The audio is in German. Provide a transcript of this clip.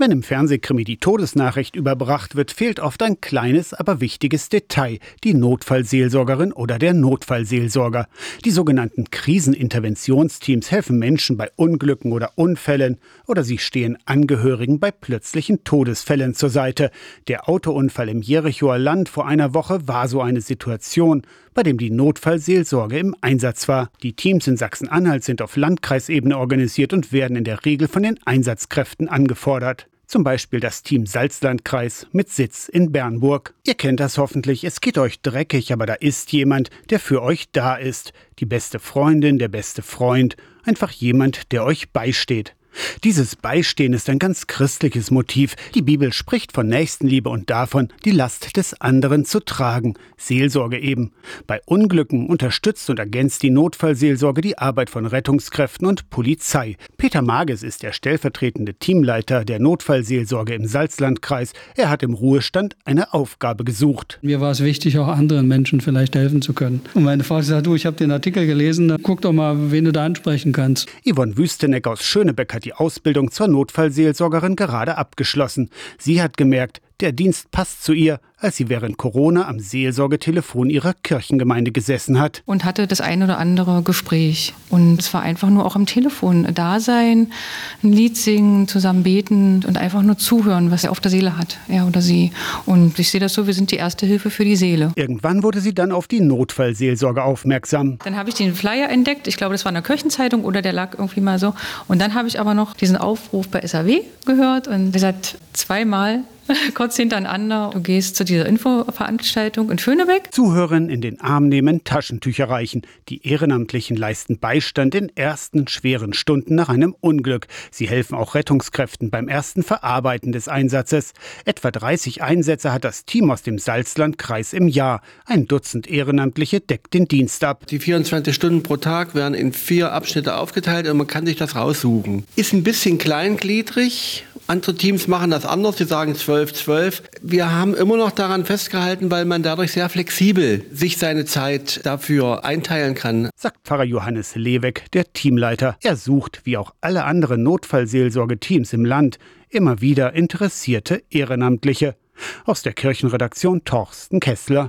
Wenn im Fernsehkrimi die Todesnachricht überbracht wird, fehlt oft ein kleines, aber wichtiges Detail, die Notfallseelsorgerin oder der Notfallseelsorger. Die sogenannten Kriseninterventionsteams helfen Menschen bei Unglücken oder Unfällen oder sie stehen Angehörigen bei plötzlichen Todesfällen zur Seite. Der Autounfall im Jerichoer Land vor einer Woche war so eine Situation, bei dem die Notfallseelsorge im Einsatz war. Die Teams in Sachsen-Anhalt sind auf Landkreisebene organisiert und werden in der Regel von den Einsatzkräften angefordert. Zum Beispiel das Team Salzlandkreis mit Sitz in Bernburg. Ihr kennt das hoffentlich, es geht euch dreckig, aber da ist jemand, der für euch da ist. Die beste Freundin, der beste Freund, einfach jemand, der euch beisteht. Dieses Beistehen ist ein ganz christliches Motiv. Die Bibel spricht von Nächstenliebe und davon, die Last des anderen zu tragen. Seelsorge eben. Bei Unglücken unterstützt und ergänzt die Notfallseelsorge die Arbeit von Rettungskräften und Polizei. Peter Mages ist der stellvertretende Teamleiter der Notfallseelsorge im Salzlandkreis. Er hat im Ruhestand eine Aufgabe gesucht. Mir war es wichtig, auch anderen Menschen vielleicht helfen zu können. Und meine Frau sagt, du, ich habe den Artikel gelesen, guck doch mal, wen du da ansprechen kannst. Yvonne Wüsteneck aus Schönebeck hat die Ausbildung zur Notfallseelsorgerin gerade abgeschlossen. Sie hat gemerkt, der Dienst passt zu ihr, als sie während Corona am Seelsorgetelefon ihrer Kirchengemeinde gesessen hat. Und hatte das ein oder andere Gespräch. Und es war einfach nur auch am Telefon da sein, ein Lied singen, zusammen beten und einfach nur zuhören, was er auf der Seele hat, er oder sie. Und ich sehe das so, wir sind die erste Hilfe für die Seele. Irgendwann wurde sie dann auf die Notfallseelsorge aufmerksam. Dann habe ich den Flyer entdeckt. Ich glaube, das war in der Kirchenzeitung oder der lag irgendwie mal so. Und dann habe ich aber noch diesen Aufruf bei SAW gehört und gesagt, zweimal kurz hintereinander. Du gehst zu dieser Infoveranstaltung in Schönebeck. Zuhören in den Arm nehmen, Taschentücher reichen. Die Ehrenamtlichen leisten Beistand in ersten schweren Stunden nach einem Unglück. Sie helfen auch Rettungskräften beim ersten Verarbeiten des Einsatzes. Etwa 30 Einsätze hat das Team aus dem Salzlandkreis im Jahr. Ein Dutzend Ehrenamtliche deckt den Dienst ab. Die 24 Stunden pro Tag werden in vier Abschnitte aufgeteilt und man kann sich das raussuchen. Ist ein bisschen kleingliedrig. Andere Teams machen das anders. Sie sagen 12, 12. Wir haben immer noch daran festgehalten, weil man dadurch sehr flexibel sich seine Zeit dafür einteilen kann. Sagt Pfarrer Johannes Leweck, der Teamleiter. Er sucht, wie auch alle anderen Notfallseelsorgeteams im Land, immer wieder interessierte Ehrenamtliche. Aus der Kirchenredaktion Torsten Kessler.